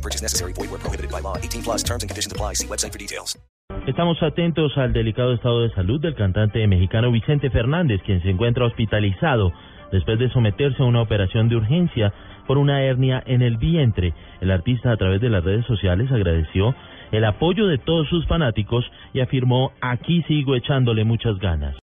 No purchase necessary. Void where prohibited by law. 18 plus terms and conditions apply. See website for details. Estamos atentos al delicado estado de salud del cantante mexicano Vicente Fernández, quien se encuentra hospitalizado después de someterse a una operación de urgencia por una hernia en el vientre. El artista a través de las redes sociales agradeció el apoyo de todos sus fanáticos y afirmó aquí sigo echándole muchas ganas.